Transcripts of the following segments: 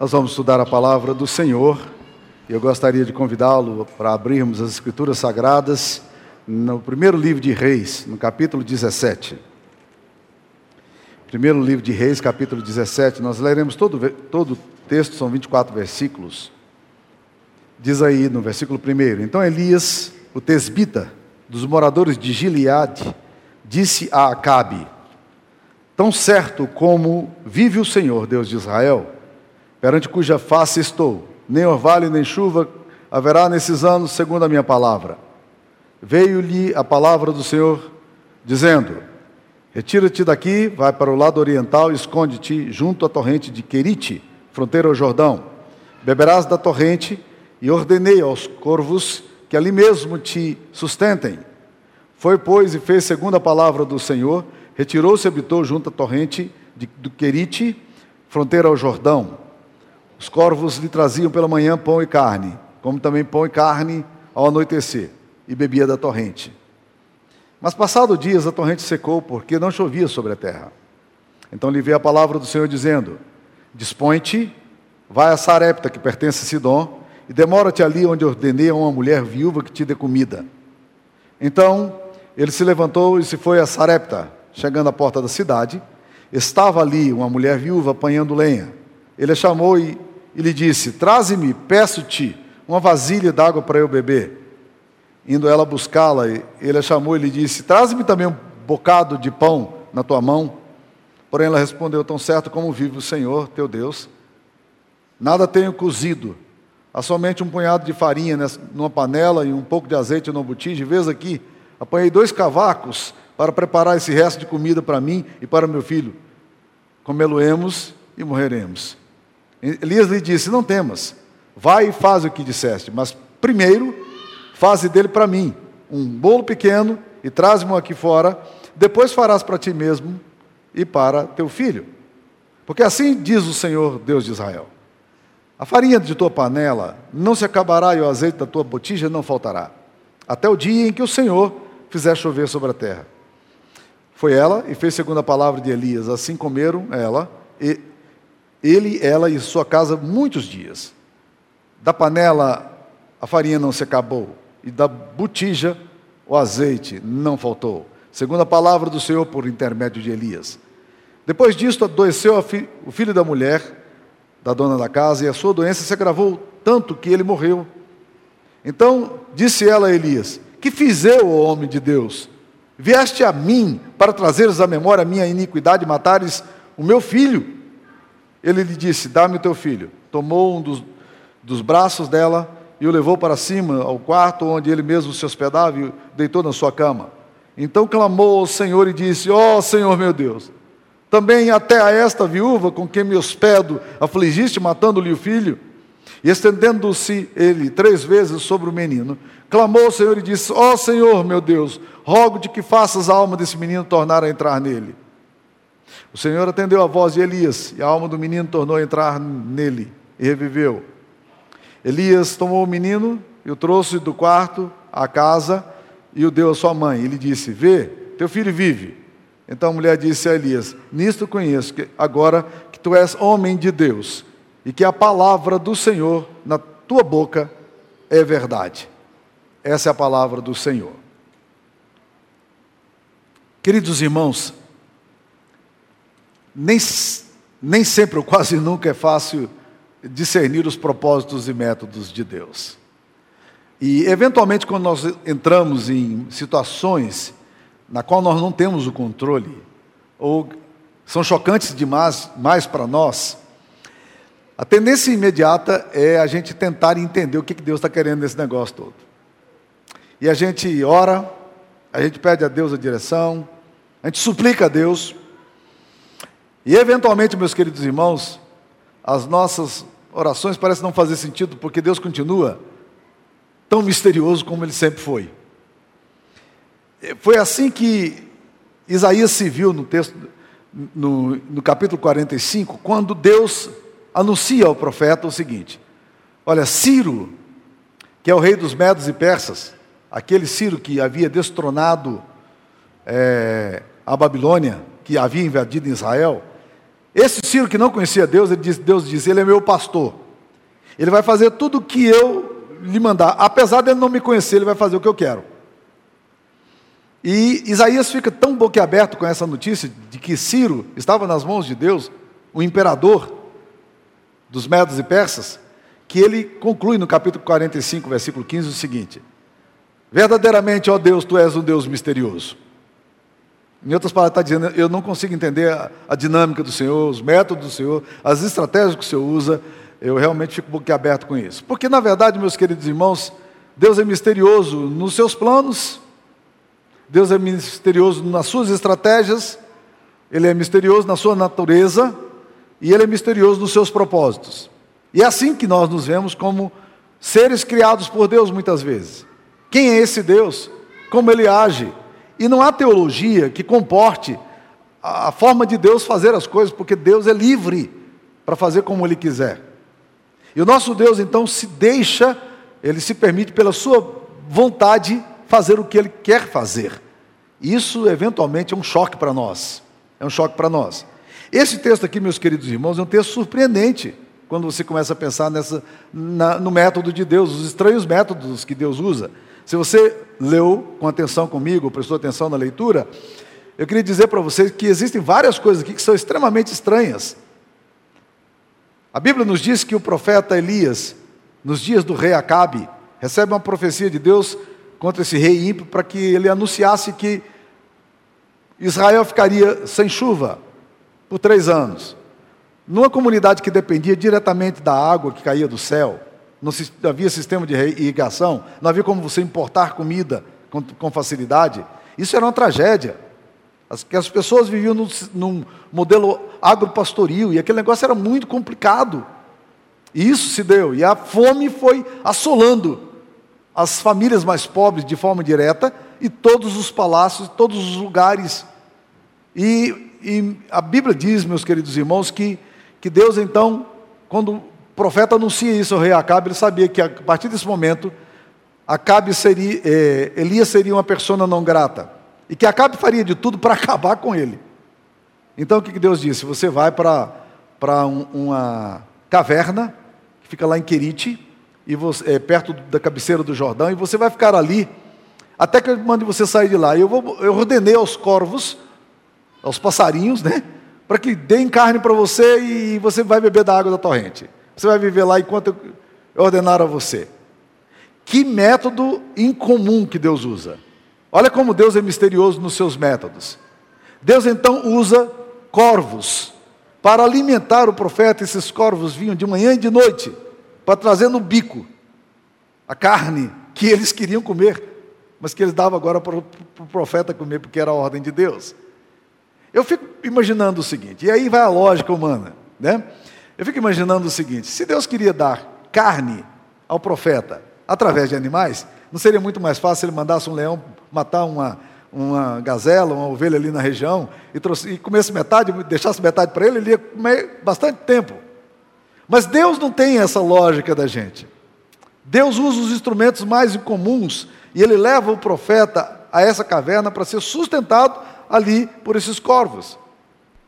Nós vamos estudar a palavra do Senhor. Eu gostaria de convidá-lo para abrirmos as Escrituras Sagradas no primeiro livro de Reis, no capítulo 17. Primeiro livro de Reis, capítulo 17. Nós leremos todo, todo o texto, são 24 versículos. Diz aí no versículo 1: Então Elias, o tesbita, dos moradores de Gileade, disse a Acabe: Tão certo como vive o Senhor, Deus de Israel, perante cuja face estou, nem orvalho nem chuva haverá nesses anos, segundo a minha palavra. Veio-lhe a palavra do Senhor, dizendo: Retira-te daqui, vai para o lado oriental esconde-te junto à torrente de Querite, fronteira ao Jordão. Beberás da torrente, e ordenei aos corvos que ali mesmo te sustentem. Foi, pois, e fez segundo a palavra do Senhor, retirou-se e habitou junto à torrente de, do Querite, fronteira ao Jordão. Os corvos lhe traziam pela manhã pão e carne, como também pão e carne ao anoitecer, e bebia da torrente. Mas passado dias a torrente secou, porque não chovia sobre a terra. Então lhe veio a palavra do Senhor dizendo: Dispõe-te, vai a Sarepta, que pertence a Sidom, e demora-te ali onde ordenei a uma mulher viúva que te dê comida. Então ele se levantou e se foi a Sarepta. Chegando à porta da cidade, estava ali uma mulher viúva apanhando lenha. Ele a chamou e, e lhe disse: Traze-me, peço-te, uma vasilha d'água para eu beber. Indo ela buscá-la, ele a chamou e lhe disse: Traze-me também um bocado de pão na tua mão. Porém ela respondeu: Tão certo como vive o Senhor, teu Deus, nada tenho cozido, há somente um punhado de farinha numa panela e um pouco de azeite no botija. Vês aqui, apanhei dois cavacos para preparar esse resto de comida para mim e para meu filho. Comê-lo-emos e morreremos. Elias lhe disse: Não temas, vai e faz o que disseste, mas primeiro faze dele para mim um bolo pequeno e traz-me aqui fora, depois farás para ti mesmo e para teu filho. Porque assim diz o Senhor Deus de Israel: A farinha de tua panela não se acabará e o azeite da tua botija não faltará, até o dia em que o Senhor fizer chover sobre a terra. Foi ela e fez segundo a palavra de Elias. Assim comeram ela, e, ele, ela e sua casa muitos dias. Da panela a farinha não se acabou, e da botija o azeite não faltou. Segundo a palavra do Senhor por intermédio de Elias. Depois disto, adoeceu fi, o filho da mulher, da dona da casa, e a sua doença se agravou tanto que ele morreu. Então disse ela a Elias: Que fiz eu, homem de Deus? Vieste a mim para trazeres à memória a minha iniquidade e matares o meu filho. Ele lhe disse: Dá-me o teu filho. Tomou um dos, dos braços dela e o levou para cima, ao quarto onde ele mesmo se hospedava e deitou na sua cama. Então clamou ao Senhor e disse: Ó oh, Senhor meu Deus, também até a esta viúva com quem me hospedo afligiste, matando-lhe o filho. E estendendo-se ele três vezes sobre o menino, clamou ao Senhor e disse: Ó oh, Senhor meu Deus, rogo-te que faças a alma desse menino tornar a entrar nele. O Senhor atendeu a voz de Elias, e a alma do menino tornou a entrar nele, e reviveu. Elias tomou o menino e o trouxe do quarto à casa e o deu à sua mãe. Ele disse: Vê, teu filho vive. Então a mulher disse a Elias: Nisto conheço que agora que tu és homem de Deus e que a palavra do Senhor na tua boca é verdade. Essa é a palavra do Senhor. Queridos irmãos, nem, nem sempre ou quase nunca é fácil discernir os propósitos e métodos de Deus. E, eventualmente, quando nós entramos em situações na qual nós não temos o controle, ou são chocantes demais mais para nós, a tendência imediata é a gente tentar entender o que Deus está querendo nesse negócio todo. E a gente ora, a gente pede a Deus a direção, a gente suplica a Deus, e eventualmente, meus queridos irmãos, as nossas orações parecem não fazer sentido, porque Deus continua tão misterioso como ele sempre foi. Foi assim que Isaías se viu no texto, no, no capítulo 45, quando Deus anuncia ao profeta o seguinte: Olha, Ciro, que é o rei dos Medos e Persas, aquele Ciro que havia destronado é, a Babilônia, que havia invadido Israel, Esse Ciro que não conhecia Deus, ele Deus diz, ele é meu pastor. Ele vai fazer tudo o que eu lhe mandar. Apesar dele não me conhecer, ele vai fazer o que eu quero. E Isaías fica tão boquiaberto com essa notícia de que Ciro estava nas mãos de Deus, o imperador dos Medos e Persas, que ele conclui no capítulo 45, versículo 15, o seguinte: Verdadeiramente, ó Deus, tu és um Deus misterioso. Em outras palavras, está dizendo, eu não consigo entender a, a, dinâmica do Senhor, os métodos do Senhor, as estratégias que o Senhor usa, eu realmente fico boquiaberto com isso. Porque, na verdade, meus queridos irmãos, Deus é misterioso nos seus planos, Deus é misterioso nas suas estratégias, Ele é misterioso na sua natureza e Ele é misterioso nos seus propósitos. E é assim que nós nos vemos como seres criados por Deus muitas vezes. Quem é esse Deus? Como Ele age? E não há teologia que comporte a forma de Deus fazer as coisas, porque Deus é livre para fazer como Ele quiser. E o nosso Deus então se deixa, Ele se permite pela sua vontade fazer o que ele quer fazer. Isso, eventualmente, é um choque para nós. É um choque para nós. Esse texto aqui, meus queridos irmãos, é um texto surpreendente quando você começa a pensar nessa, na, no método de Deus, os estranhos métodos que Deus usa. Se você leu com atenção comigo, prestou atenção na leitura, eu queria dizer para vocês que existem várias coisas aqui que são extremamente estranhas. A Bíblia nos diz que o profeta Elias, nos dias do rei Acabe, recebe uma profecia de Deus contra esse rei ímpio para que ele anunciasse que Israel ficaria sem chuva por três anos. Numa comunidade que dependia diretamente da água que caía do céu, não havia sistema de irrigação, não havia como você importar comida com, com facilidade. Isso era uma tragédia. As, que as pessoas viviam num, num modelo agropastoril e aquele negócio era muito complicado. E isso se deu, e a fome foi assolando as famílias mais pobres de forma direta e todos os palácios, todos os lugares. E, e a Bíblia diz, meus queridos irmãos, que, que Deus então, quando profeta anuncia isso ao rei Acabe, ele sabia que a partir desse momento, Acabe seria, é, Elias seria uma persona não grata. E que Acabe faria de tudo para acabar com ele. Então o que Deus disse? Você vai para um, uma caverna, que fica lá em Querite, e você, é, perto da cabeceira do Jordão, e você vai ficar ali até que eu mande você sair de lá. Eu, vou, eu ordenei aos corvos, aos passarinhos, né? Para que deem carne para você e você vai beber da água da torrente. Você vai viver lá enquanto eu ordenar a você. Que método incomum que Deus usa. Olha como Deus é misterioso nos seus métodos. Deus então usa corvos para alimentar o profeta. Esses corvos vinham de manhã e de noite para trazer no bico a carne que eles queriam comer, mas que eles davam agora para o profeta comer, porque era a ordem de Deus. Eu fico imaginando o seguinte, e aí vai a lógica humana, né? Eu fico imaginando o seguinte: se Deus queria dar carne ao profeta através de animais, não seria muito mais fácil ele mandasse um leão matar uma, uma gazela, uma ovelha ali na região e, trouxe, e comesse metade, deixasse metade para ele, ele ia comer bastante tempo. Mas Deus não tem essa lógica da gente. Deus usa os instrumentos mais incomuns e ele leva o profeta a essa caverna para ser sustentado ali por esses corvos.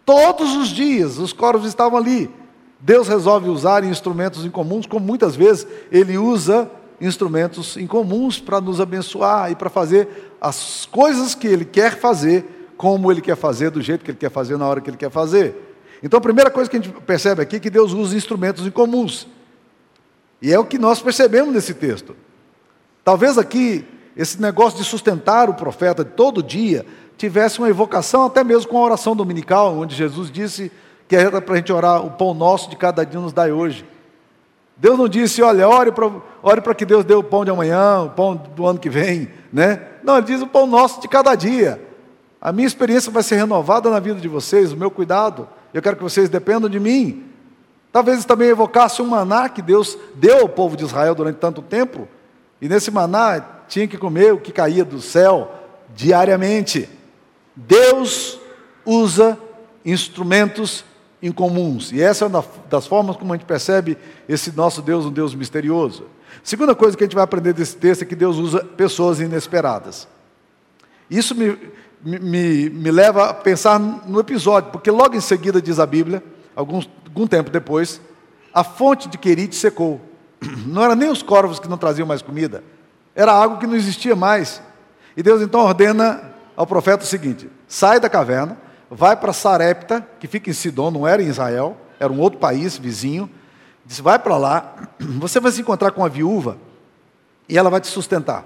Todos os dias os corvos estavam ali. Deus resolve usar instrumentos incomuns, como muitas vezes ele usa instrumentos incomuns para nos abençoar e para fazer as coisas que ele quer fazer, como ele quer fazer, do jeito que ele quer fazer, na hora que ele quer fazer. Então a primeira coisa que a gente percebe aqui é que Deus usa instrumentos incomuns. E é o que nós percebemos nesse texto. Talvez aqui esse negócio de sustentar o profeta todo dia tivesse uma evocação até mesmo com a oração dominical, onde Jesus disse que era para a gente orar o pão nosso de cada dia nos dai hoje. Deus não disse, olha, ore para ore que Deus dê o pão de amanhã, o pão do ano que vem, né? Não, ele diz o pão nosso de cada dia. A minha experiência vai ser renovada na vida de vocês, o meu cuidado. Eu quero que vocês dependam de mim. Talvez também evocasse um maná que Deus deu ao povo de Israel durante tanto tempo. E nesse maná tinha que comer o que caía do céu diariamente. Deus usa instrumentos incomuns. E essa é uma das formas como a gente percebe esse nosso Deus, um Deus misterioso. Segunda coisa que a gente vai aprender desse texto é que Deus usa pessoas inesperadas. Isso me, me, me leva a pensar no episódio, porque logo em seguida diz a Bíblia algum, algum tempo depois, a fonte de Querite secou. Não era nem os corvos que não traziam mais comida, era algo que não existia mais. E Deus então ordena ao profeta o seguinte: sai da caverna, vai para Sarepta, que fica em Sidom, não era em Israel, era um outro país vizinho. Diz: vai para lá, você vai se encontrar com uma viúva e ela vai te sustentar.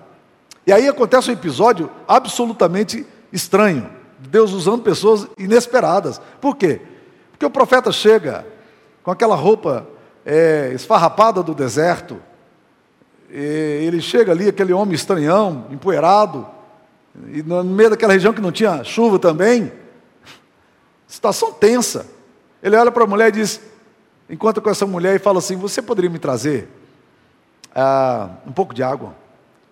E aí acontece um episódio absolutamente estranho. Deus usando pessoas inesperadas. Por quê? Porque o profeta chega com aquela roupa é, esfarrapada do deserto, ele chega ali, aquele homem estranhão, empoeirado, e no meio daquela região que não tinha chuva também, situação tensa. Ele olha para a mulher e diz, encontra com essa mulher e fala assim: Você poderia me trazer ah, um pouco de água?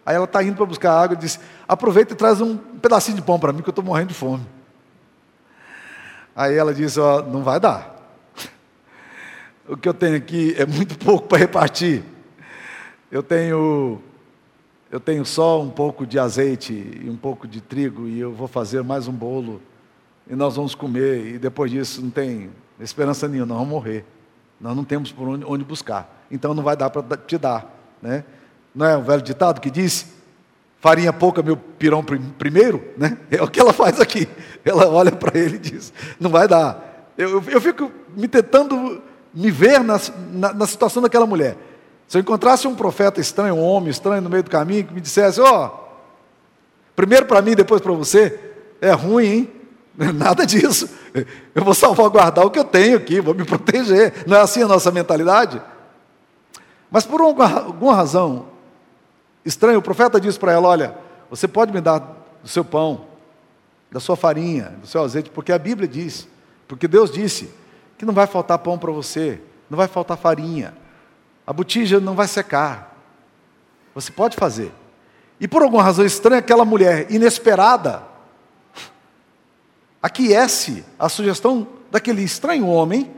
Aí ela está indo para buscar água e diz: Aproveita e traz um pedacinho de pão para mim, que eu estou morrendo de fome. Aí ela diz: ó, Não vai dar. O que eu tenho aqui é muito pouco para repartir. Eu tenho, eu tenho só um pouco de azeite e um pouco de trigo e eu vou fazer mais um bolo e nós vamos comer e depois disso não tem esperança nenhuma, nós vamos morrer. Nós não temos por onde, onde buscar. Então não vai dar para te dar, né? Não é um velho ditado que diz: farinha pouca, meu pirão primeiro, né? É o que ela faz aqui. Ela olha para ele e diz: não vai dar. Eu, eu, eu fico me tentando me ver na, na, na situação daquela mulher. Se eu encontrasse um profeta estranho, um homem estranho no meio do caminho, que me dissesse: Ó, oh, primeiro para mim, depois para você, é ruim, hein? Nada disso. Eu vou salvaguardar o que eu tenho aqui, vou me proteger. Não é assim a nossa mentalidade? Mas por alguma razão estranha, o profeta diz para ela: Olha, você pode me dar do seu pão, da sua farinha, do seu azeite, porque a Bíblia diz, porque Deus disse que não vai faltar pão para você, não vai faltar farinha. A botija não vai secar. Você pode fazer. E por alguma razão estranha, aquela mulher inesperada aquece a sugestão daquele estranho homem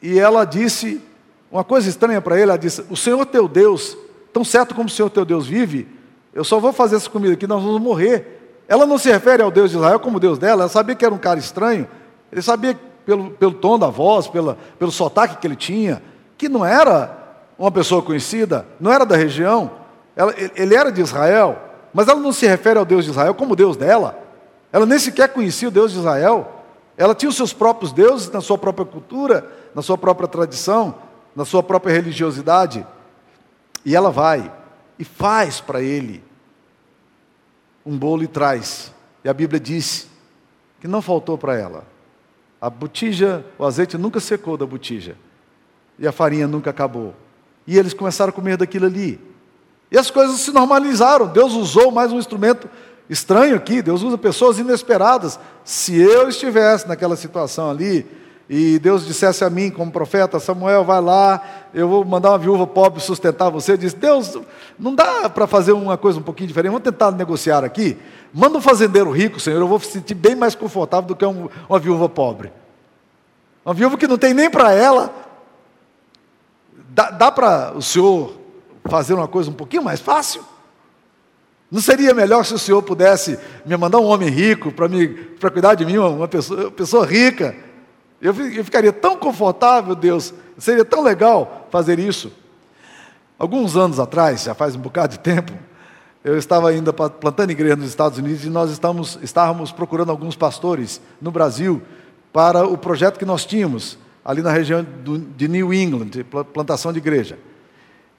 e ela disse uma coisa estranha para ele. Ela disse: O Senhor teu Deus, tão certo como o Senhor teu Deus vive, eu só vou fazer essa comida aqui, nós vamos morrer. Ela não se refere ao Deus de Israel como Deus dela, ela sabia que era um cara estranho, ele sabia pelo, pelo tom da voz, pela, pelo sotaque que ele tinha, que não era uma pessoa conhecida, não era da região, ela, ele era de Israel, mas ela não se refere ao Deus de Israel como Deus dela. Ela nem sequer conhecia o Deus de Israel. Ela tinha os seus próprios deuses na sua própria cultura, na sua própria tradição, na sua própria religiosidade. E ela vai e faz para ele um bolo e traz. E a Bíblia diz que não faltou para ela. A botija, o azeite nunca secou da botija e a farinha nunca acabou. E eles começaram a comer daquilo ali. E as coisas se normalizaram. Deus usou mais um instrumento estranho aqui. Deus usa pessoas inesperadas. Se eu estivesse naquela situação ali, e Deus dissesse a mim, como profeta, Samuel, vai lá, eu vou mandar uma viúva pobre sustentar você. Eu disse, Deus, não dá para fazer uma coisa um pouquinho diferente, vamos tentar negociar aqui. Manda um fazendeiro rico, Senhor, eu vou me sentir bem mais confortável do que um, uma viúva pobre. Uma viúva que não tem nem para ela, Dá, dá para o senhor fazer uma coisa um pouquinho mais fácil? Não seria melhor se o senhor pudesse me mandar um homem rico para cuidar de mim, uma pessoa, uma pessoa rica? Eu, eu ficaria tão confortável, Deus, seria tão legal fazer isso. Alguns anos atrás, já faz um bocado de tempo, eu estava ainda plantando igreja nos Estados Unidos e nós estávamos, procurando alguns pastores no Brasil para o projeto que nós tínhamos ali na região de New England, plantação de igreja.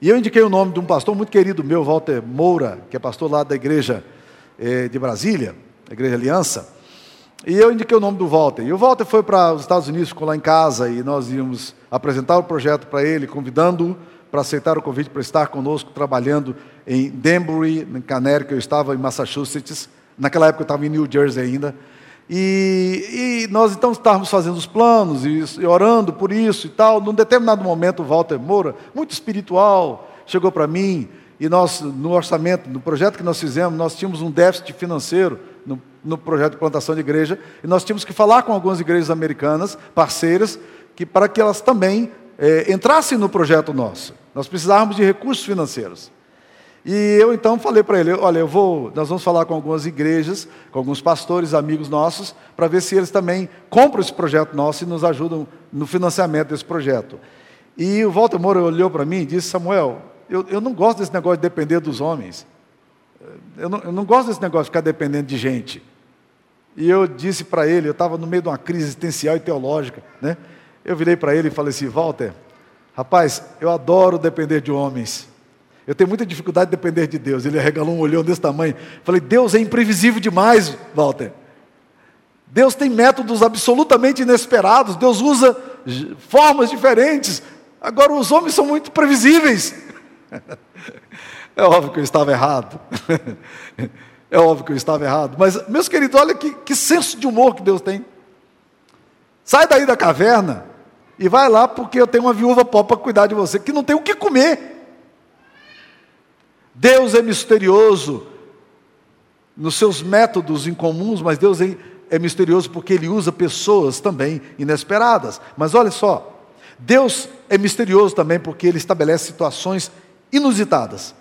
E eu indiquei o nome de um pastor muito querido meu, Walter Moura, que é pastor lá da igreja eh, de Brasília, a Igreja Aliança. E eu indiquei o nome do Walter. E o Walter foi para os Estados Unidos, ficou lá em casa, e nós íamos apresentar o projeto para ele, convidando-o para aceitar o convite para estar conosco, trabalhando em Danbury, em Connecticut, eu estava em Massachusetts, naquela época eu estava em New Jersey ainda, e, e, nós então estávamos fazendo os planos e, e, orando por isso e tal. Num determinado momento, o Walter Moura, muito espiritual, chegou para mim e nós, no orçamento, no projeto que nós fizemos, nós tínhamos um déficit financeiro no, no projeto de plantação de igreja e nós tínhamos que falar com algumas igrejas americanas, parceiras, que, para que elas também é, entrassem no projeto nosso. Nós precisávamos de recursos financeiros. E eu então falei para ele: olha, eu vou, nós vamos falar com algumas igrejas, com alguns pastores, amigos nossos, para ver se eles também compram esse projeto nosso e nos ajudam no financiamento desse projeto. E o Walter Moura olhou para mim e disse: Samuel, eu, eu não gosto desse negócio de depender dos homens. Eu não, eu não gosto desse negócio de ficar dependendo de gente. E eu disse para ele, eu estava no meio de uma crise existencial e teológica, né? Eu virei para ele e falei assim: Walter, rapaz, eu adoro depender de homens. Eu tenho muita dificuldade de depender de Deus. Ele arregalou um olhão desse tamanho. Falei, Deus é imprevisível demais, Walter. Deus tem métodos absolutamente inesperados. Deus usa formas diferentes. Agora, os homens são muito previsíveis. É óbvio que eu estava errado. É óbvio que eu estava errado. Mas, meus queridos, olha que, que senso de humor que Deus tem. Sai daí da caverna e vai lá porque eu tenho uma viúva pobre para cuidar de você, que não tem o que comer. Deus é misterioso nos seus métodos incomuns, mas Deus é, é misterioso porque Ele usa pessoas também inesperadas. Mas olha só, Deus é misterioso também porque Ele estabelece situações inusitadas.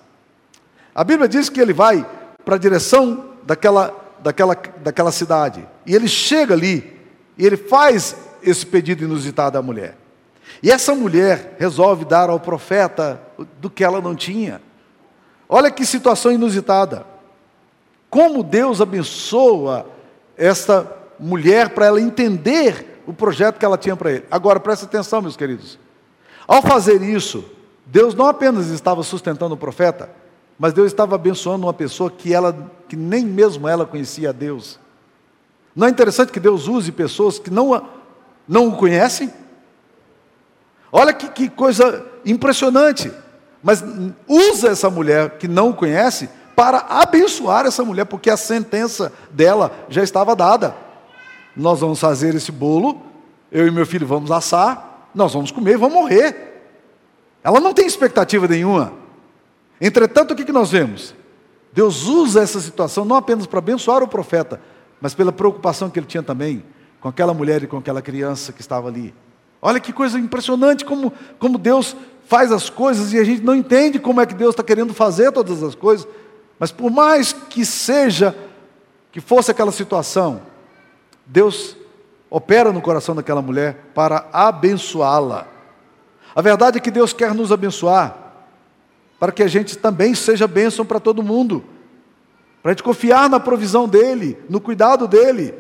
A Bíblia diz que Ele vai para a direção daquela, daquela, daquela cidade, e Ele chega ali, e Ele faz esse pedido inusitado à mulher. E essa mulher resolve dar ao profeta do que ela não tinha. Olha que situação inusitada. Como Deus abençoa esta mulher para ela entender o projeto que ela tinha para ele. Agora, presta atenção, meus queridos. Ao fazer isso, Deus não apenas estava sustentando o profeta, mas Deus estava abençoando uma pessoa que ela que nem mesmo ela conhecia a Deus. Não é interessante que Deus use pessoas que não, não o conhecem? Olha que, que coisa impressionante. Mas usa essa mulher que não o conhece para abençoar essa mulher, porque a sentença dela já estava dada. Nós vamos fazer esse bolo, eu e meu filho vamos assar, nós vamos comer e vamos morrer. Ela não tem expectativa nenhuma. Entretanto, o que, nós vemos? Deus usa essa situação não apenas para abençoar o profeta, mas pela preocupação que ele tinha também com aquela mulher e com aquela criança que estava ali. Olha que coisa impressionante como, como Deus faz as coisas e a gente não entende como é que Deus está querendo fazer todas as coisas. Mas por mais que seja, que fosse aquela situação, Deus opera no coração daquela mulher para abençoá-la. A verdade é que Deus quer nos abençoar, para que a gente também seja bênção para todo mundo, para a gente confiar na provisão dEle, no cuidado dEle.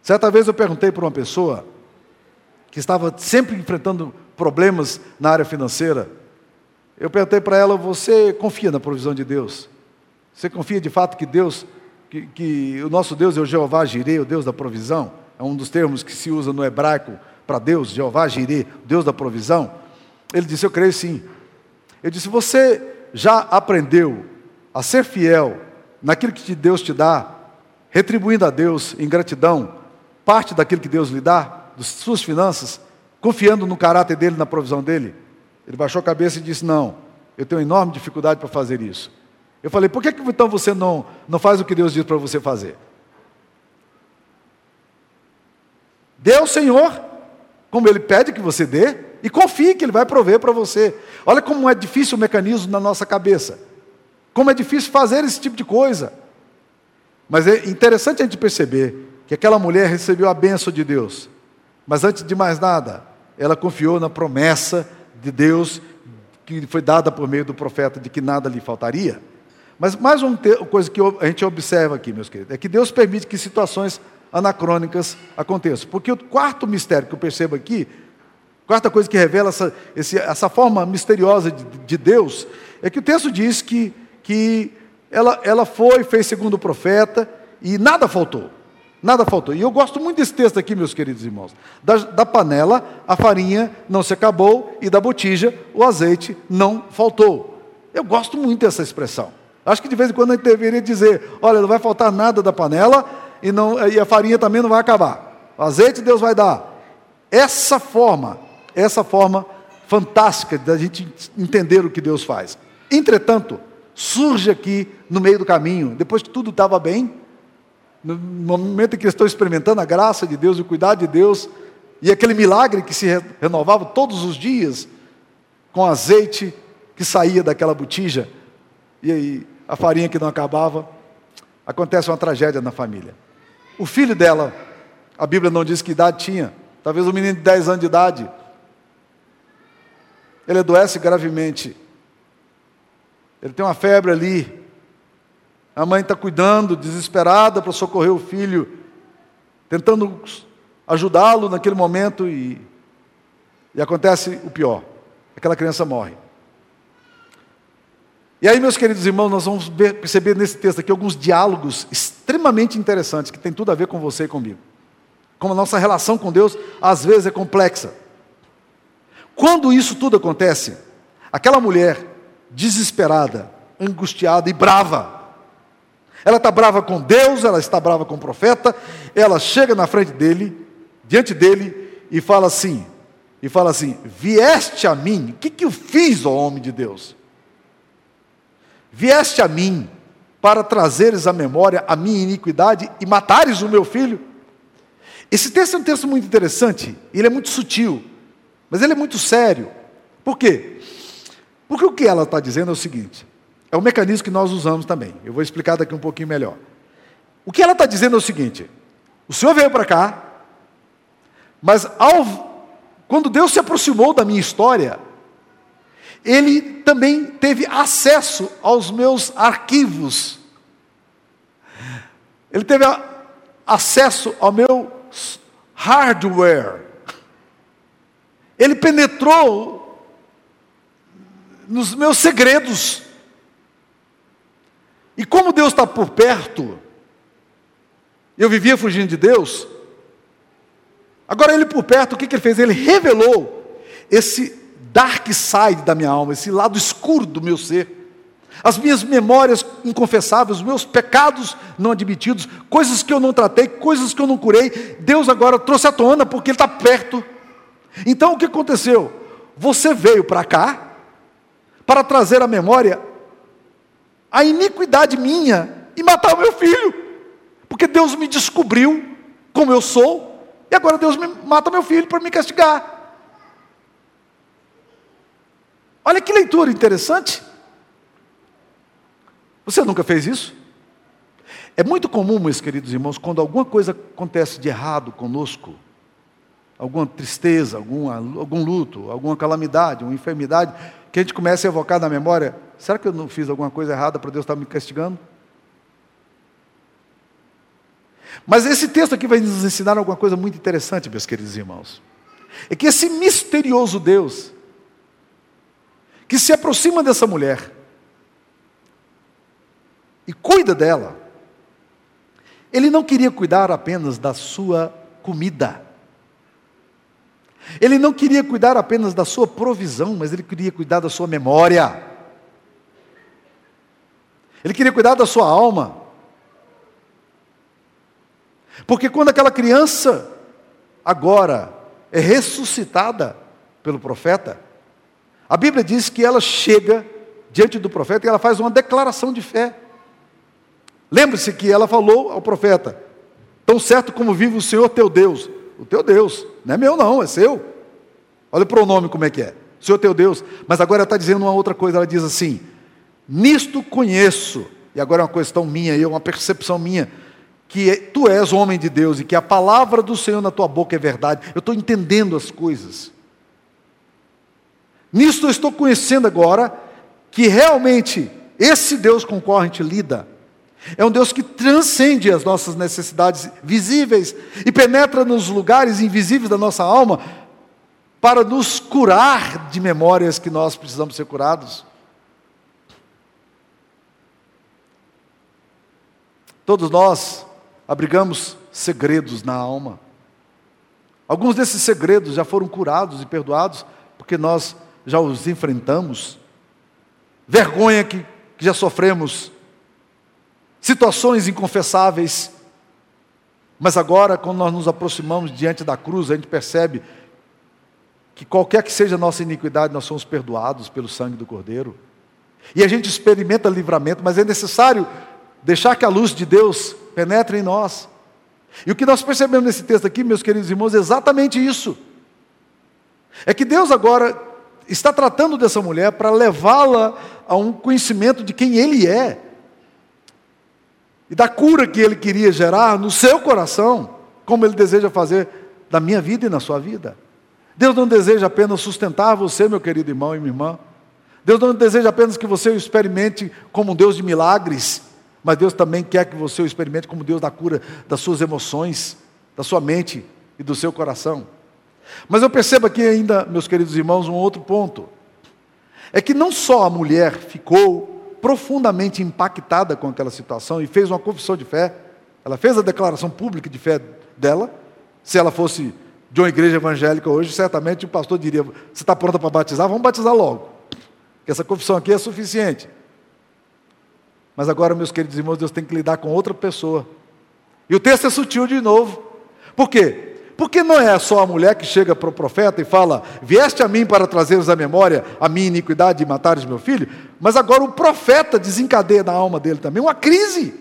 Certa vez eu perguntei para uma pessoa, que estava sempre enfrentando problemas na área financeira, eu perguntei para ela: Você confia na provisão de Deus? Você confia de fato que Deus, que, que o nosso Deus é o Jeová Jireh, o Deus da provisão? É um dos termos que se usa no hebraico para Deus, Jeová Jireh, Deus da provisão. Ele disse: Eu creio sim. Eu disse: Você já aprendeu a ser fiel naquilo que Deus te dá, retribuindo a Deus em gratidão parte daquilo que Deus lhe dá? Das suas finanças, confiando no caráter dele, na provisão dele? Ele baixou a cabeça e disse: Não, eu tenho enorme dificuldade para fazer isso. Eu falei: Por que, então você não, não faz o que Deus diz para você fazer? Dê ao Senhor, como Ele pede que você dê, e confie que Ele vai prover para você. Olha como é difícil o mecanismo na nossa cabeça. Como é difícil fazer esse tipo de coisa. Mas é interessante a gente perceber que aquela mulher recebeu a bênção de Deus. Mas antes de mais nada, ela confiou na promessa de Deus que foi dada por meio do profeta de que nada lhe faltaria. Mas mais uma coisa que a gente observa aqui, meus queridos, é que Deus permite que situações anacrônicas aconteçam. Porque o quarto mistério que eu percebo aqui, quarta coisa que revela essa, essa forma misteriosa de, de, Deus, é que o texto diz que, que ela, ela foi, fez segundo o profeta e nada faltou. Nada faltou. E eu gosto muito desse texto aqui, meus queridos irmãos. Da, da, panela, a farinha não se acabou, e da botija, o azeite não faltou. Eu gosto muito dessa expressão. Acho que de vez em quando a gente deveria dizer: olha, não vai faltar nada da panela, e, não, e a farinha também não vai acabar. O azeite Deus vai dar. Essa forma, essa forma fantástica da gente entender o que Deus faz. Entretanto, surge aqui no meio do caminho, depois que tudo estava bem, no momento em que estou experimentando a graça de Deus e o cuidado de Deus, e aquele milagre que se renovava todos os dias, com azeite que saía daquela botija, e aí a farinha que não acabava, acontece uma tragédia na família. O filho dela, a Bíblia não diz que idade tinha, talvez um menino de 10 anos de idade, ele adoece gravemente. Ele tem uma febre ali. A mãe está cuidando, desesperada para socorrer o filho, tentando ajudá-lo naquele momento e, e acontece o pior: aquela criança morre. E aí, meus queridos irmãos, nós vamos ver, perceber nesse texto aqui alguns diálogos extremamente interessantes que tem tudo a ver com você e comigo. Como a nossa relação com Deus às vezes é complexa. Quando isso tudo acontece, aquela mulher desesperada, angustiada e brava, ela está brava com Deus, ela está brava com o profeta, ela chega na frente dele, diante dele, e fala assim: e fala assim: Vieste a mim, o que, que eu fiz, ó homem de Deus? Vieste a mim para trazeres à memória a minha iniquidade e matares o meu filho? Esse texto é um texto muito interessante, ele é muito sutil. Mas ele é muito sério. Por quê? Porque o que ela está dizendo é o seguinte: é um mecanismo que nós usamos também. Eu vou explicar daqui um pouquinho melhor. O que ela está dizendo é o seguinte: o Senhor veio para cá, mas ao, quando Deus se aproximou da minha história, Ele também teve acesso aos meus arquivos. Ele teve a, acesso ao meu hardware. Ele penetrou nos meus segredos. E como Deus está por perto, eu vivia fugindo de Deus. Agora, Ele por perto, o que, que Ele fez? Ele revelou esse dark side da minha alma, esse lado escuro do meu ser. As minhas memórias inconfessáveis, os meus pecados não admitidos, coisas que eu não tratei, coisas que eu não curei, Deus agora trouxe à tona porque Ele está perto. Então o que aconteceu? Você veio para cá para trazer à memória a iniquidade minha e matar o meu filho, porque Deus me descobriu como eu sou, e agora Deus me mata meu filho para me castigar. Olha que leitura interessante. Você nunca fez isso? É muito comum, meus queridos irmãos, quando alguma coisa acontece de errado conosco, alguma tristeza, algum, algum luto, alguma calamidade, uma enfermidade, que a gente começa a evocar na memória: será que eu não fiz alguma coisa errada para Deus estar me castigando? Mas esse texto aqui vai nos ensinar alguma coisa muito interessante, meus queridos irmãos. É que esse misterioso Deus, que se aproxima dessa mulher e cuida dela, ele não queria cuidar apenas da sua comida. Ele não queria cuidar apenas da sua provisão, mas ele queria cuidar da sua memória. Ele queria cuidar da sua alma. Porque quando aquela criança agora é ressuscitada pelo profeta, a Bíblia diz que ela chega diante do profeta e ela faz uma declaração de fé. Lembre-se que ela falou ao profeta: Tão certo como vive o Senhor teu Deus, o teu Deus, não é meu, não, é seu. Olha o pronome como é que é. Senhor teu Deus. Mas agora ela está dizendo uma outra coisa. Ela diz assim: Nisto conheço, e agora é uma questão minha, eu, uma percepção minha, que é, tu és homem de Deus e que a palavra do Senhor na tua boca é verdade. Eu estou entendendo as coisas. Nisto eu estou conhecendo agora que realmente esse Deus com o qual a gente lida é um Deus que transcende as nossas necessidades visíveis e penetra nos lugares invisíveis da nossa alma para nos curar de memórias que nós precisamos ser curados. Todos nós abrigamos segredos na alma. Alguns desses segredos já foram curados e perdoados porque nós já os enfrentamos. Vergonha que, que já sofremos situações inconfessáveis. Mas agora, quando nós nos aproximamos diante da cruz, a gente percebe que qualquer que seja a nossa iniquidade, nós somos perdoados pelo sangue do Cordeiro. E a gente experimenta livramento, mas é necessário deixar que a luz de Deus penetre em nós. E o que nós percebemos nesse texto aqui, meus queridos irmãos, é exatamente isso. É que Deus agora está tratando dessa mulher para levá-la a um conhecimento de quem ele é e da cura que ele queria gerar no seu coração, como ele deseja fazer na minha vida e na sua vida. Deus não deseja apenas sustentar você, meu querido irmão e minha irmã. Deus não deseja apenas que você o experimente como um Deus de milagres, mas Deus também quer que você o experimente como Deus da cura das suas emoções, da sua mente e do seu coração. Mas eu percebo aqui ainda, meus queridos irmãos, um outro ponto. É que não só a mulher ficou profundamente impactada com aquela situação e fez uma confissão de fé, ela fez a declaração pública de fé dela. Se ela fosse de uma igreja evangélica hoje, certamente o pastor diria: Você está pronta para batizar? Vamos batizar logo. Essa confissão aqui é suficiente. Mas agora, meus queridos irmãos, Deus tem que lidar com outra pessoa. E o texto é sutil de novo. Por quê? Porque não é só a mulher que chega para o profeta e fala: Vieste a mim para trazeres à memória a minha iniquidade e matares meu filho. Mas agora o profeta desencadeia na alma dele também uma crise.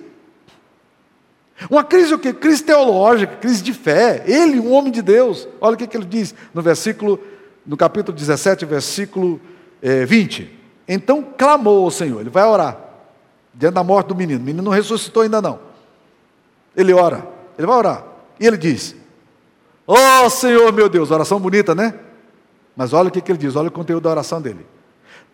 Uma crise o quê? Crise teológica, crise de fé. Ele, um homem de Deus. Olha o que, que ele diz no versículo, no capítulo 17, versículo é, 20. Então clamou ao Senhor. Ele vai orar. Diante da morte do menino. O menino não ressuscitou ainda não. Ele ora. Ele vai orar. E ele diz: Oh Senhor meu Deus, oração bonita, né? Mas olha o que, que ele diz, olha o conteúdo da oração dele.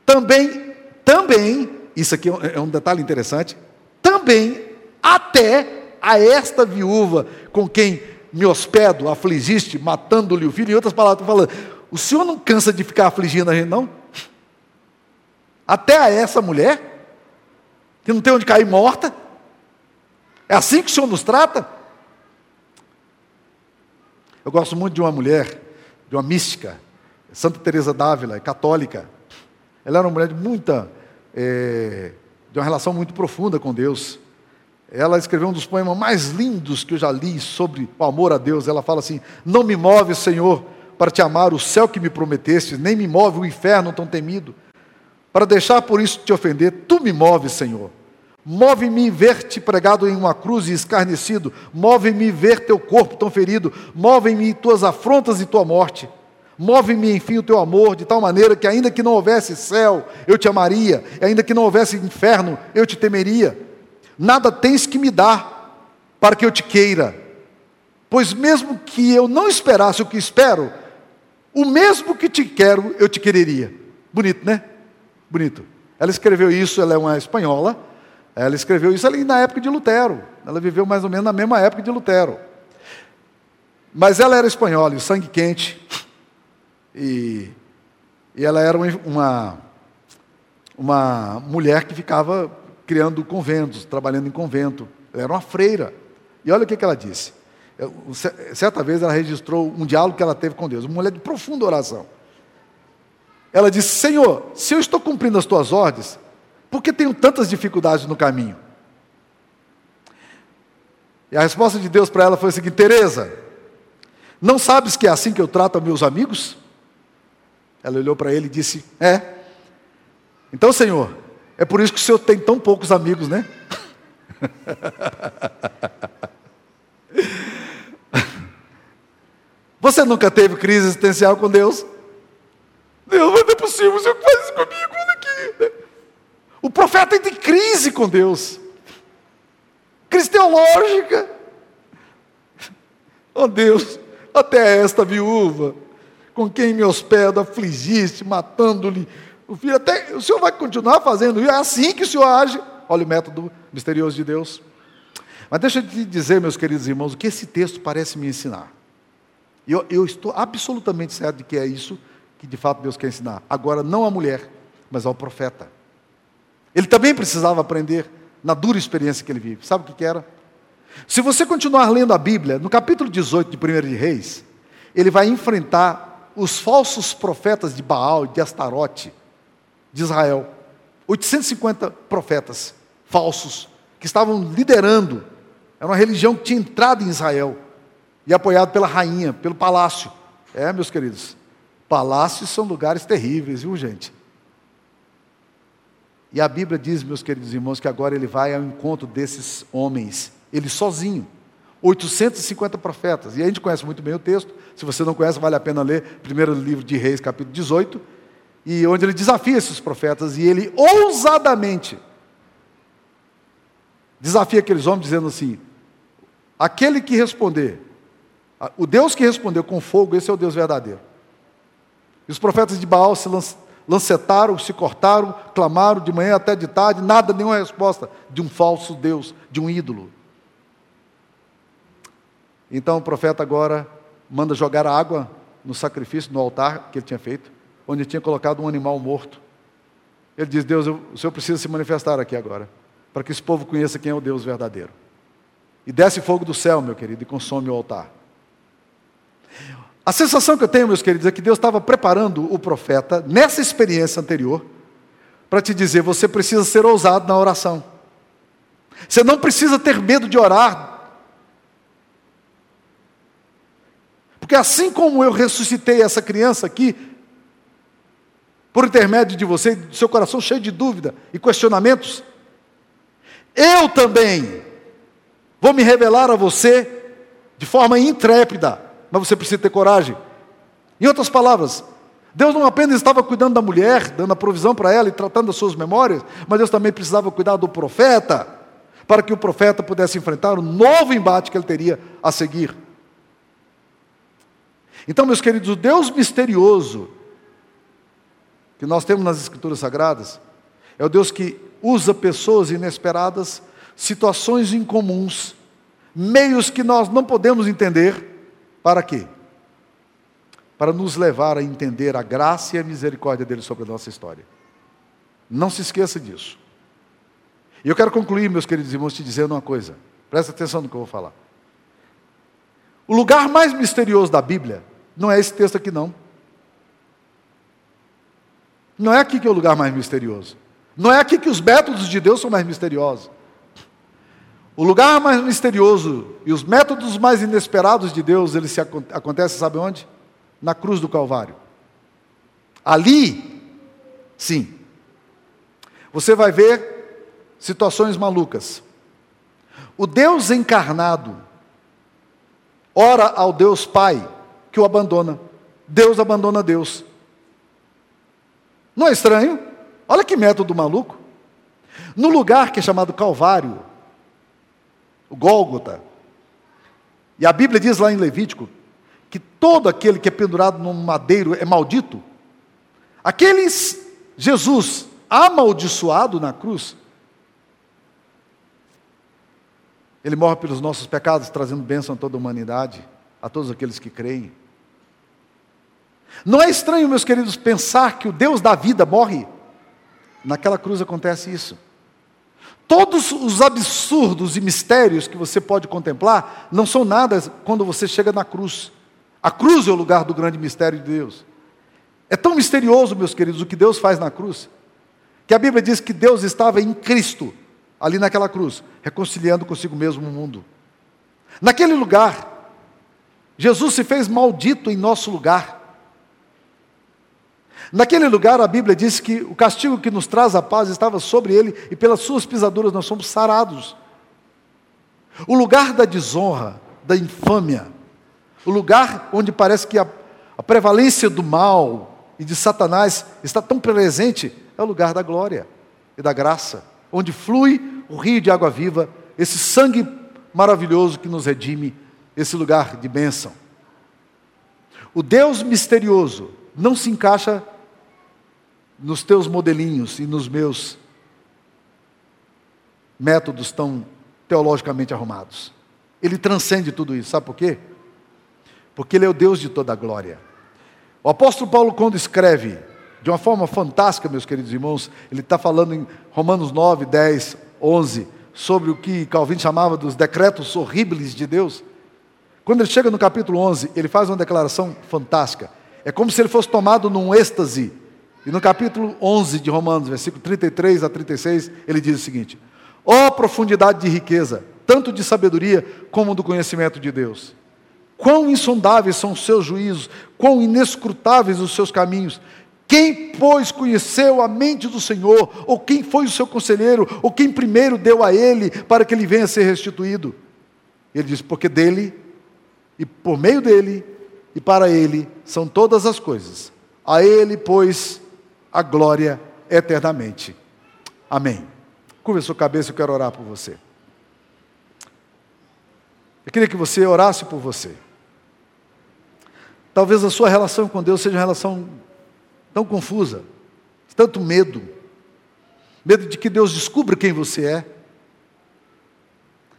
Também, também, isso aqui é um detalhe interessante, também até a esta viúva com quem me hospedo, afligiste, matando-lhe o filho, em outras palavras, falando, o senhor não cansa de ficar afligindo a gente, não? Até a essa mulher, que não tem onde cair morta? É assim que o senhor nos trata? Eu gosto muito de uma mulher, de uma mística, Santa Teresa d'Ávila, é católica. Ela era uma mulher de muita, é, de uma relação muito profunda com Deus. Ela escreveu um dos poemas mais lindos que eu já li sobre o amor a Deus. Ela fala assim: Não me move, Senhor, para te amar o céu que me prometeste, nem me move o inferno tão temido, para deixar por isso te ofender. Tu me moves, Senhor. Move-me ver-te pregado em uma cruz e escarnecido. Move-me ver teu corpo tão ferido. Move-me tuas afrontas e tua morte. Move-me, enfim, o teu amor, de tal maneira que, ainda que não houvesse céu, eu te amaria, e ainda que não houvesse inferno, eu te temeria. Nada tens que me dar para que eu te queira, pois mesmo que eu não esperasse o que espero, o mesmo que te quero, eu te quereria. Bonito, né? Bonito. Ela escreveu isso, ela é uma espanhola, ela escreveu isso ali na época de Lutero. Ela viveu mais ou menos na mesma época de Lutero. Mas ela era espanhola, e sangue quente. E, e ela era uma, uma mulher que ficava criando conventos, trabalhando em convento. Ela era uma freira. E olha o que, que ela disse. Certa vez ela registrou um diálogo que ela teve com Deus, uma mulher de profunda oração. Ela disse: Senhor, se eu estou cumprindo as tuas ordens, por que tenho tantas dificuldades no caminho? E a resposta de Deus para ela foi a seguinte: Teresa, não sabes que é assim que eu trato meus amigos? Ela olhou para ele e disse: É. Então, Senhor, é por isso que o Senhor tem tão poucos amigos, né? Você nunca teve crise existencial com Deus? Deus, mas não é possível, o Senhor faz isso comigo, aqui. O profeta tem crise com Deus. Crise teológica. Oh Deus, até esta viúva, com quem me hospedo, afligiste, matando-lhe o filho, até o Senhor vai continuar fazendo isso, é assim que o Senhor age. Olha o método misterioso de Deus. Mas deixa eu te dizer, meus queridos irmãos, o que esse texto parece me ensinar. Eu, eu estou absolutamente certo de que é isso que de fato Deus quer ensinar. Agora, não à mulher, mas ao profeta. Ele também precisava aprender na dura experiência que ele vive. Sabe o que, era? Se você continuar lendo a Bíblia, no capítulo 18 de 1 de Reis, ele vai enfrentar os falsos profetas de Baal, de Astarote, de Israel. 850 profetas falsos que estavam liderando. Era uma religião que tinha entrado em Israel e apoiado pela rainha, pelo palácio. É, meus queridos, palácios são lugares terríveis, viu, gente? E a Bíblia diz, meus queridos irmãos, que agora ele vai ao encontro desses homens, ele sozinho. 850 profetas. E a gente conhece muito bem o texto. Se você não conhece, vale a pena ler primeiro livro de Reis, capítulo 18. e onde ele desafia esses profetas, e ele ousadamente desafia aqueles homens, dizendo assim: aquele que responder, o Deus que respondeu com fogo, esse é o Deus verdadeiro. E os profetas de Baal se lancetaram, se cortaram, clamaram de manhã até de tarde, nada, nenhuma resposta de um falso Deus, de um ídolo. Então o profeta agora manda jogar água no sacrifício, no altar que ele tinha feito, onde tinha colocado um animal morto. Ele diz: Deus, o Senhor precisa se manifestar aqui agora, para que esse povo conheça quem é o Deus verdadeiro. E desce fogo do céu, meu querido, e consome o altar. A sensação que eu tenho, meus queridos, é que Deus estava preparando o profeta, nessa experiência anterior, para te dizer: você precisa ser ousado na oração. Você não precisa ter medo de orar. Porque assim como eu ressuscitei essa criança aqui, por intermédio de você, do seu coração cheio de dúvida e questionamentos, eu também vou me revelar a você de forma intrépida, mas você precisa ter coragem. Em outras palavras, Deus não apenas estava cuidando da mulher, dando a provisão para ela e tratando das suas memórias, mas Deus também precisava cuidar do profeta, para que o profeta pudesse enfrentar o novo embate que ele teria a seguir. Então, meus queridos, o Deus misterioso que nós temos nas Escrituras Sagradas é o Deus que usa pessoas inesperadas, situações incomuns, meios que nós não podemos entender, para quê? Para nos levar a entender a graça e a misericórdia dele sobre a nossa história. Não se esqueça disso. E eu quero concluir, meus queridos irmãos, te dizendo uma coisa. Presta atenção no que eu vou falar. O lugar mais misterioso da Bíblia não é esse texto aqui, não. Não é aqui que é o lugar mais misterioso. Não é aqui que os métodos de Deus são mais misteriosos. O lugar mais misterioso e os métodos mais inesperados de Deus, eles se acontecem, sabe onde? Na cruz do Calvário. Ali, sim, você vai ver situações malucas. O Deus encarnado ora ao Deus Pai, que o abandona. Deus abandona Deus. Não é estranho? Olha que método maluco. No lugar que é chamado Calvário, Gólgota, e a Bíblia diz lá em Levítico que todo aquele que é pendurado num madeiro é maldito. Aqueles Jesus amaldiçoado na cruz, ele morre pelos nossos pecados, trazendo bênção a toda a humanidade, a todos aqueles que creem. Não é estranho, meus queridos, pensar que o Deus da vida morre? Naquela cruz acontece isso. Todos os absurdos e mistérios que você pode contemplar não são nada quando você chega na cruz. A cruz é o lugar do grande mistério de Deus. É tão misterioso, meus queridos, o que Deus faz na cruz, que a Bíblia diz que Deus estava em Cristo, ali naquela cruz, reconciliando consigo mesmo o mundo. Naquele lugar, Jesus se fez maldito em nosso lugar. Naquele lugar, a Bíblia diz que o castigo que nos traz a paz estava sobre ele e pelas suas pisaduras nós somos sarados. O lugar da desonra, da infâmia, o lugar onde parece que a, a prevalência do mal e de Satanás está tão presente, é o lugar da glória e da graça, onde flui o rio de água viva, esse sangue maravilhoso que nos redime, esse lugar de bênção. O Deus misterioso não se encaixa nos teus modelinhos e nos meus métodos tão teologicamente arrumados. Ele transcende tudo isso, sabe por quê? Porque Ele é o Deus de toda a glória. O apóstolo Paulo, quando escreve, de uma forma fantástica, meus queridos irmãos, ele está falando em Romanos 9, 10, 11, sobre o que Calvin chamava dos decretos horríveis de Deus. Quando ele chega no capítulo 11, ele faz uma declaração fantástica. É como se ele fosse tomado num êxtase e no capítulo 11 de Romanos, versículo 33 a 36, ele diz o seguinte: Ó oh, profundidade de riqueza, tanto de sabedoria como do conhecimento de Deus. Quão insondáveis são os seus juízos, quão inescrutáveis os seus caminhos. Quem, pois, conheceu a mente do Senhor, ou quem foi o seu conselheiro, ou quem primeiro deu a ele para que ele venha a ser restituído? Ele diz: Porque dele, e por meio dele, e para ele são todas as coisas. A ele, pois, a glória eternamente. Amém. Curva sua cabeça, eu quero orar por você. Eu queria que você orasse por você. Talvez a sua relação com Deus seja uma relação tão confusa, tanto medo, medo de que Deus descubra quem você é.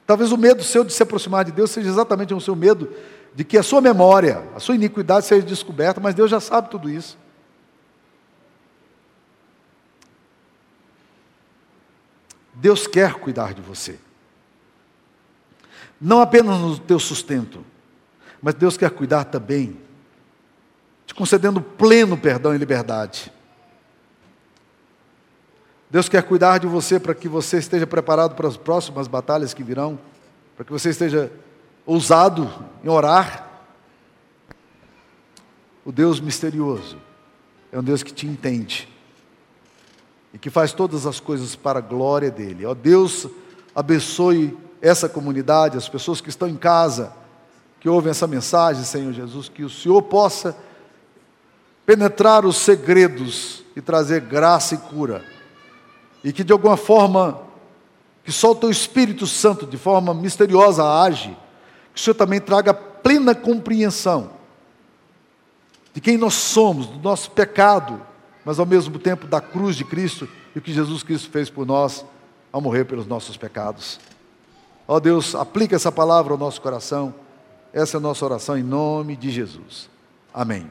Talvez o medo seu de se aproximar de Deus seja exatamente o seu medo de que a sua memória, a sua iniquidade seja descoberta, mas Deus já sabe tudo isso. Deus quer cuidar de você. Não apenas no teu sustento, mas Deus quer cuidar também, te concedendo pleno perdão e liberdade. Deus quer cuidar de você para que você esteja preparado para as próximas batalhas que virão, para que você esteja ousado em orar. O Deus misterioso é um Deus que te entende e que faz todas as coisas para a glória dele. Ó Deus, abençoe essa comunidade, as pessoas que estão em casa, que ouvem essa mensagem, Senhor Jesus, que o Senhor possa penetrar os segredos e trazer graça e cura. E que de alguma forma, que só o teu Espírito Santo, de forma misteriosa, age que o Senhor também traga plena compreensão de quem nós somos, do nosso pecado, mas ao mesmo tempo da cruz de Cristo e o que Jesus Cristo fez por nós ao morrer pelos nossos pecados. Ó Deus, aplica essa palavra ao nosso coração. Essa é a nossa oração em nome de Jesus. Amém.